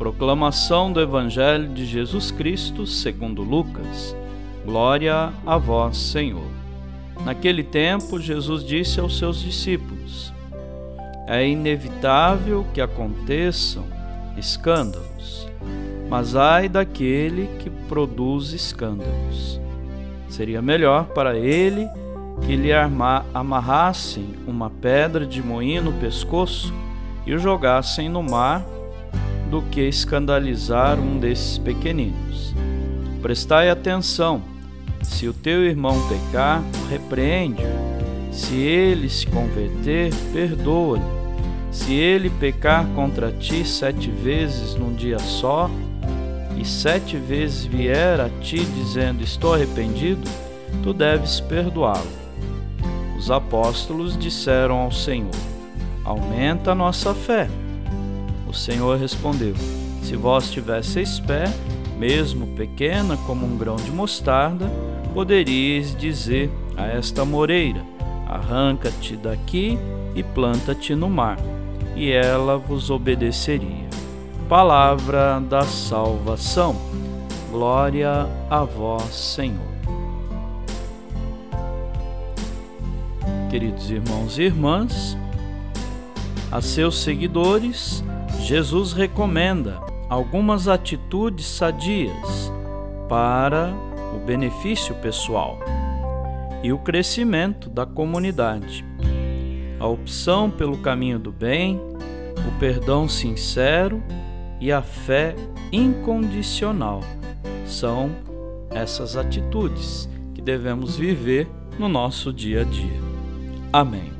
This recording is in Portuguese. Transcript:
Proclamação do Evangelho de Jesus Cristo segundo Lucas. Glória a vós, Senhor. Naquele tempo, Jesus disse aos seus discípulos: É inevitável que aconteçam escândalos, mas ai daquele que produz escândalos. Seria melhor para ele que lhe amarrassem uma pedra de moinho no pescoço e o jogassem no mar do que escandalizar um desses pequeninos. Prestai atenção: se o teu irmão pecar, repreende-o. Se ele se converter, perdoa-lhe. Se ele pecar contra ti sete vezes num dia só, e sete vezes vier a ti dizendo: Estou arrependido, tu deves perdoá-lo. Os apóstolos disseram ao Senhor: Aumenta a nossa fé. O Senhor respondeu: Se vós tivesseis fé, mesmo pequena como um grão de mostarda, poderíeis dizer a esta moreira: Arranca-te daqui e planta-te no mar, e ela vos obedeceria. Palavra da salvação. Glória a vós, Senhor. Queridos irmãos e irmãs, a seus seguidores, Jesus recomenda algumas atitudes sadias para o benefício pessoal e o crescimento da comunidade. A opção pelo caminho do bem, o perdão sincero e a fé incondicional são essas atitudes que devemos viver no nosso dia a dia. Amém.